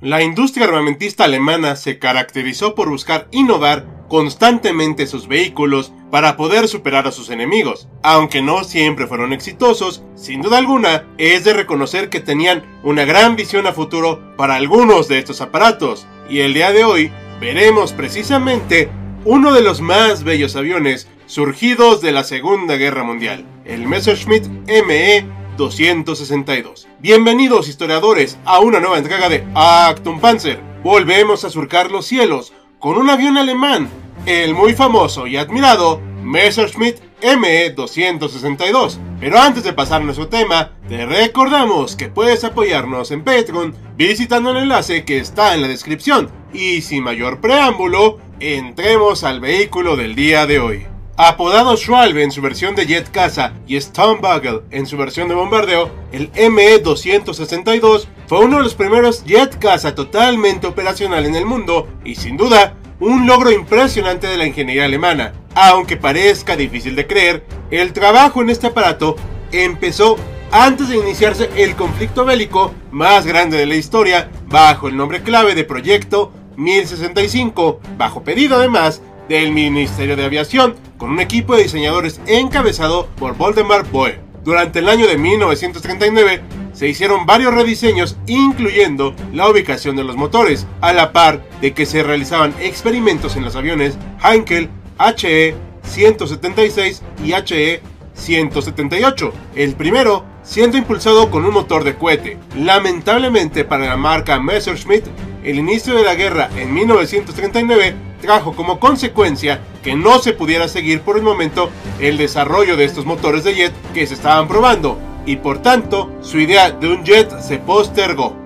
La industria armamentista alemana se caracterizó por buscar innovar constantemente sus vehículos para poder superar a sus enemigos. Aunque no siempre fueron exitosos, sin duda alguna es de reconocer que tenían una gran visión a futuro para algunos de estos aparatos. Y el día de hoy veremos precisamente uno de los más bellos aviones surgidos de la Segunda Guerra Mundial, el Messerschmitt ME 262. Bienvenidos historiadores a una nueva entrega de Actum Panzer. Volvemos a surcar los cielos con un avión alemán, el muy famoso y admirado Messerschmitt ME 262. Pero antes de pasar a nuestro tema, te recordamos que puedes apoyarnos en Patreon visitando el enlace que está en la descripción. Y sin mayor preámbulo, entremos al vehículo del día de hoy. Apodado Schwalbe en su versión de jet caza y Bugle en su versión de bombardeo, el ME-262 fue uno de los primeros jet caza totalmente operacional en el mundo y sin duda un logro impresionante de la ingeniería alemana. Aunque parezca difícil de creer, el trabajo en este aparato empezó antes de iniciarse el conflicto bélico más grande de la historia bajo el nombre clave de Proyecto 1065, bajo pedido además del Ministerio de Aviación, con un equipo de diseñadores encabezado por Voldemar Boe. Durante el año de 1939 se hicieron varios rediseños incluyendo la ubicación de los motores, a la par de que se realizaban experimentos en los aviones Heinkel HE 176 y HE 178, el primero siendo impulsado con un motor de cohete. Lamentablemente para la marca Messerschmitt, el inicio de la guerra en 1939 trajo como consecuencia que no se pudiera seguir por el momento el desarrollo de estos motores de jet que se estaban probando y por tanto su idea de un jet se postergó.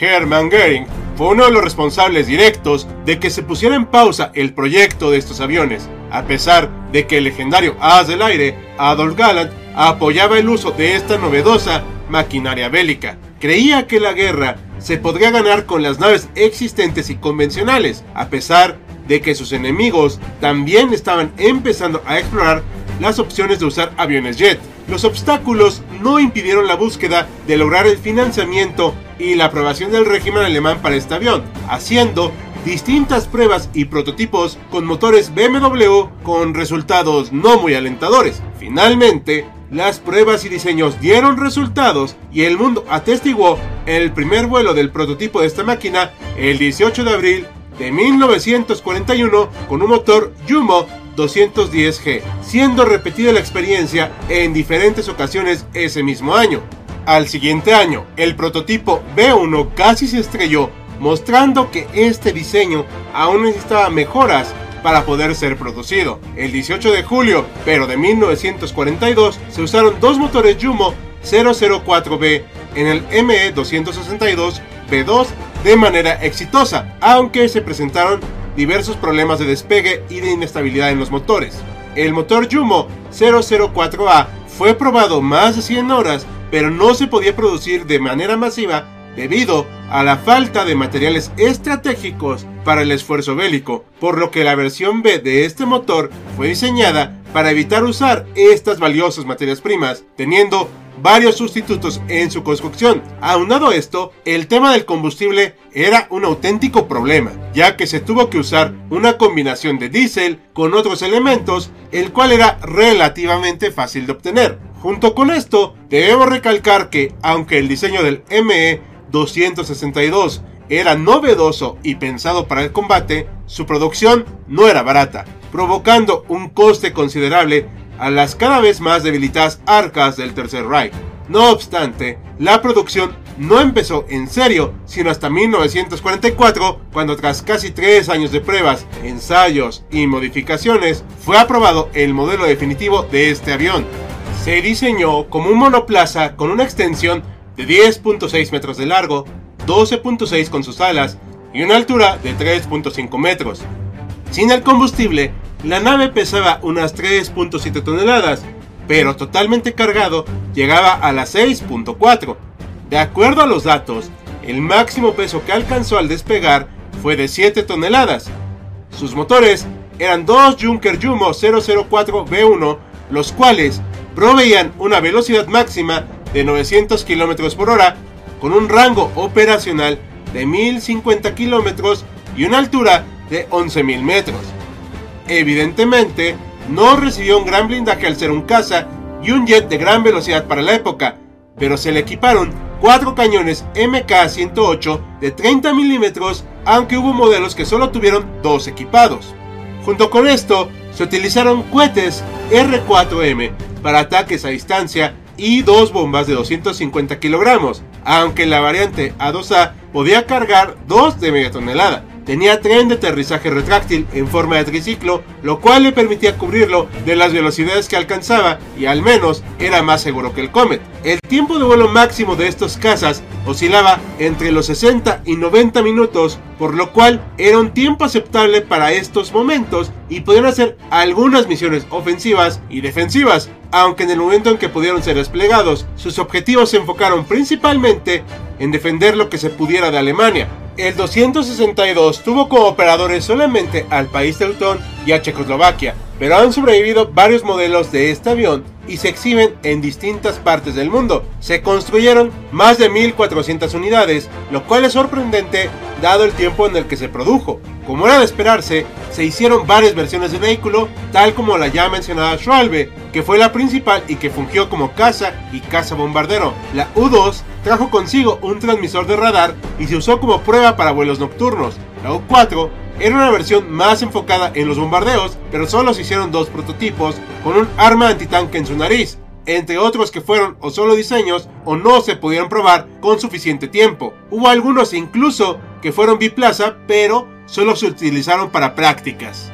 Hermann Goering fue uno de los responsables directos de que se pusiera en pausa el proyecto de estos aviones, a pesar de que el legendario as del aire, Adolf Galland, apoyaba el uso de esta novedosa maquinaria bélica. Creía que la guerra se podría ganar con las naves existentes y convencionales, a pesar de que sus enemigos también estaban empezando a explorar las opciones de usar aviones jet. Los obstáculos no impidieron la búsqueda de lograr el financiamiento y la aprobación del régimen alemán para este avión, haciendo distintas pruebas y prototipos con motores BMW con resultados no muy alentadores. Finalmente, las pruebas y diseños dieron resultados y el mundo atestiguó el primer vuelo del prototipo de esta máquina el 18 de abril de 1941 con un motor Jumo 210G, siendo repetida la experiencia en diferentes ocasiones ese mismo año. Al siguiente año, el prototipo B1 casi se estrelló, mostrando que este diseño aún necesitaba mejoras para poder ser producido. El 18 de julio, pero de 1942, se usaron dos motores Jumo 004B en el ME262B2 de manera exitosa, aunque se presentaron diversos problemas de despegue y de inestabilidad en los motores. El motor Jumo 004A fue probado más de 100 horas, pero no se podía producir de manera masiva debido a la falta de materiales estratégicos para el esfuerzo bélico, por lo que la versión B de este motor fue diseñada para evitar usar estas valiosas materias primas, teniendo varios sustitutos en su construcción. Aunado esto, el tema del combustible era un auténtico problema, ya que se tuvo que usar una combinación de diésel con otros elementos, el cual era relativamente fácil de obtener. Junto con esto, debemos recalcar que, aunque el diseño del ME 262 era novedoso y pensado para el combate, su producción no era barata, provocando un coste considerable a las cada vez más debilitadas arcas del Tercer Reich. No obstante, la producción no empezó en serio, sino hasta 1944, cuando tras casi tres años de pruebas, ensayos y modificaciones, fue aprobado el modelo definitivo de este avión. Se diseñó como un monoplaza con una extensión de 10.6 metros de largo, 12.6 con sus alas y una altura de 3.5 metros. Sin el combustible, La nave pesaba unas 3.7 toneladas, pero totalmente cargado llegaba a las 6.4. De acuerdo a los datos, el máximo peso que alcanzó al despegar fue de 7 toneladas. Sus motores eran dos Junker Jumo 004B1, los cuales proveían una velocidad máxima de 900 km por hora con un rango operacional de 1050 km y una altura de 11.000 metros. Evidentemente, no recibió un gran blindaje al ser un caza y un jet de gran velocidad para la época, pero se le equiparon cuatro cañones MK-108 de 30 milímetros, aunque hubo modelos que solo tuvieron dos equipados. Junto con esto, se utilizaron cohetes R4M para ataques a distancia y dos bombas de 250 kilogramos, aunque la variante A2A podía cargar dos de media tonelada. Tenía tren de aterrizaje retráctil en forma de triciclo, lo cual le permitía cubrirlo de las velocidades que alcanzaba y al menos era más seguro que el Comet. El tiempo de vuelo máximo de estos cazas oscilaba entre los 60 y 90 minutos, por lo cual era un tiempo aceptable para estos momentos y podían hacer algunas misiones ofensivas y defensivas, aunque en el momento en que pudieron ser desplegados, sus objetivos se enfocaron principalmente en defender lo que se pudiera de Alemania. El 262 tuvo como operadores solamente al país teutón y a Checoslovaquia, pero han sobrevivido varios modelos de este avión y se exhiben en distintas partes del mundo. Se construyeron más de 1400 unidades, lo cual es sorprendente dado el tiempo en el que se produjo. Como era de esperarse, se hicieron varias versiones del vehículo, tal como la ya mencionada Schwalbe, que fue la principal y que fungió como caza y caza bombardero. La U-2 trajo consigo un transmisor de radar y se usó como prueba para vuelos nocturnos. La U-4 era una versión más enfocada en los bombardeos, pero solo se hicieron dos prototipos con un arma antitanque en su nariz, entre otros que fueron o solo diseños o no se pudieron probar con suficiente tiempo. Hubo algunos incluso que fueron biplaza, pero solo se utilizaron para prácticas.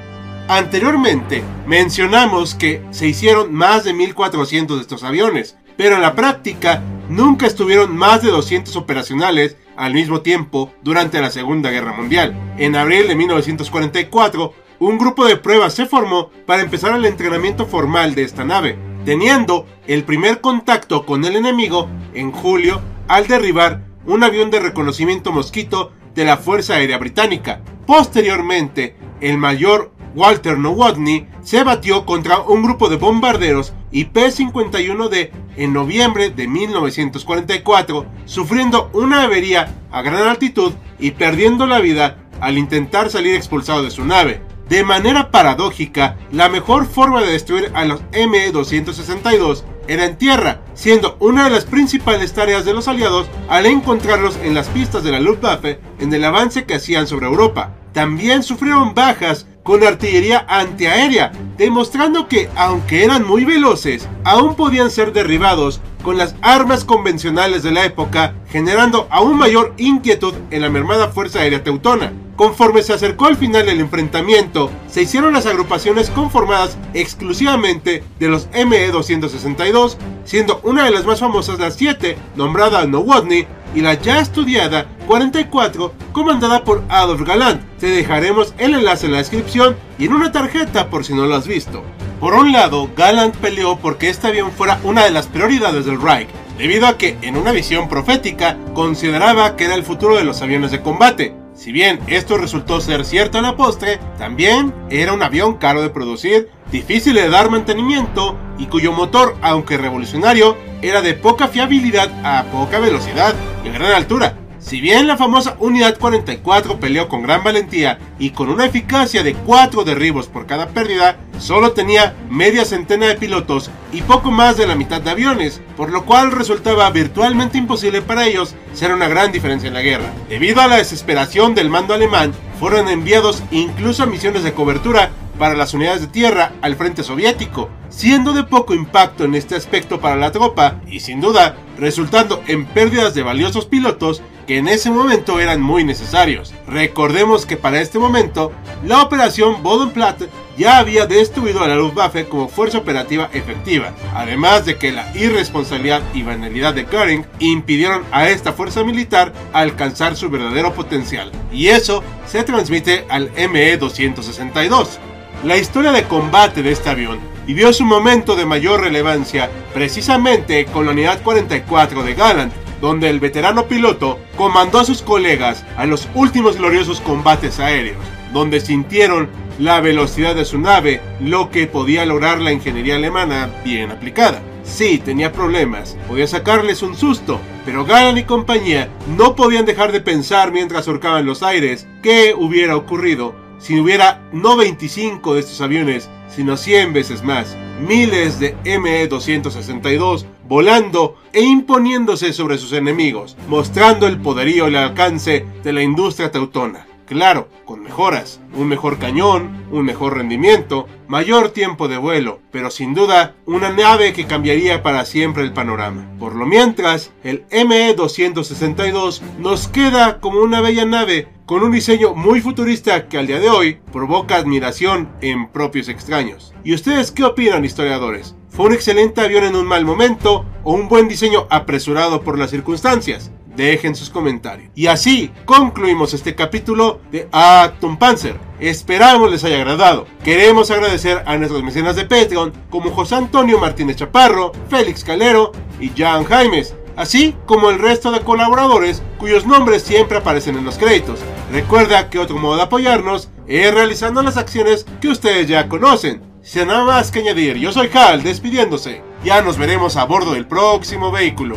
Anteriormente mencionamos que se hicieron más de 1400 de estos aviones, pero en la práctica nunca estuvieron más de 200 operacionales al mismo tiempo durante la Segunda Guerra Mundial. En abril de 1944, un grupo de pruebas se formó para empezar el entrenamiento formal de esta nave, teniendo el primer contacto con el enemigo en julio al derribar un avión de reconocimiento mosquito de la Fuerza Aérea Británica. Posteriormente, el mayor Walter Nowotny se batió contra un grupo de bombarderos y P-51D en noviembre de 1944, sufriendo una avería a gran altitud y perdiendo la vida al intentar salir expulsado de su nave. De manera paradójica, la mejor forma de destruir a los ME-262 era en tierra, siendo una de las principales tareas de los aliados al encontrarlos en las pistas de la Luftwaffe en el avance que hacían sobre Europa. También sufrieron bajas con artillería antiaérea, demostrando que, aunque eran muy veloces, aún podían ser derribados con las armas convencionales de la época, generando aún mayor inquietud en la mermada Fuerza Aérea Teutona. Conforme se acercó al final del enfrentamiento, se hicieron las agrupaciones conformadas exclusivamente de los ME-262, siendo una de las más famosas la 7, nombrada Nowotny, y la ya estudiada 44, comandada por Adolf Galland. Te dejaremos el enlace en la descripción y en una tarjeta por si no lo has visto. Por un lado, Galland peleó porque este avión fuera una de las prioridades del Reich, debido a que, en una visión profética, consideraba que era el futuro de los aviones de combate. Si bien esto resultó ser cierto a la postre, también era un avión caro de producir, difícil de dar mantenimiento y cuyo motor, aunque revolucionario, era de poca fiabilidad a poca velocidad gran altura. Si bien la famosa Unidad 44 peleó con gran valentía y con una eficacia de 4 derribos por cada pérdida, solo tenía media centena de pilotos y poco más de la mitad de aviones, por lo cual resultaba virtualmente imposible para ellos ser una gran diferencia en la guerra. Debido a la desesperación del mando alemán, fueron enviados incluso a misiones de cobertura para las unidades de tierra al frente soviético, siendo de poco impacto en este aspecto para la tropa y sin duda resultando en pérdidas de valiosos pilotos que en ese momento eran muy necesarios. Recordemos que para este momento la operación Bodenplatte ya había destruido a la Luftwaffe como fuerza operativa efectiva, además de que la irresponsabilidad y banalidad de Göring impidieron a esta fuerza militar alcanzar su verdadero potencial, y eso se transmite al ME-262. La historia de combate de este avión vivió su momento de mayor relevancia precisamente con la unidad 44 de Gallant, donde el veterano piloto comandó a sus colegas a los últimos gloriosos combates aéreos, donde sintieron la velocidad de su nave, lo que podía lograr la ingeniería alemana bien aplicada. Sí, tenía problemas, podía sacarles un susto, pero Galan y compañía no podían dejar de pensar mientras surcaban los aires qué hubiera ocurrido si hubiera no 25 de estos aviones, sino 100 veces más, miles de ME-262 volando e imponiéndose sobre sus enemigos, mostrando el poderío y el alcance de la industria teutona. Claro, con mejoras, un mejor cañón, un mejor rendimiento, mayor tiempo de vuelo, pero sin duda una nave que cambiaría para siempre el panorama. Por lo mientras, el ME-262 nos queda como una bella nave con un diseño muy futurista que al día de hoy provoca admiración en propios extraños. ¿Y ustedes qué opinan, historiadores? ¿Fue un excelente avión en un mal momento o un buen diseño apresurado por las circunstancias? Dejen sus comentarios. Y así concluimos este capítulo de Atom Panzer. Esperamos les haya agradado. Queremos agradecer a nuestros mecenas de Patreon como José Antonio Martínez Chaparro, Félix Calero y Jan Jaimes, así como el resto de colaboradores cuyos nombres siempre aparecen en los créditos. Recuerda que otro modo de apoyarnos es realizando las acciones que ustedes ya conocen. Sin nada más que añadir, yo soy Hal despidiéndose. Ya nos veremos a bordo del próximo vehículo.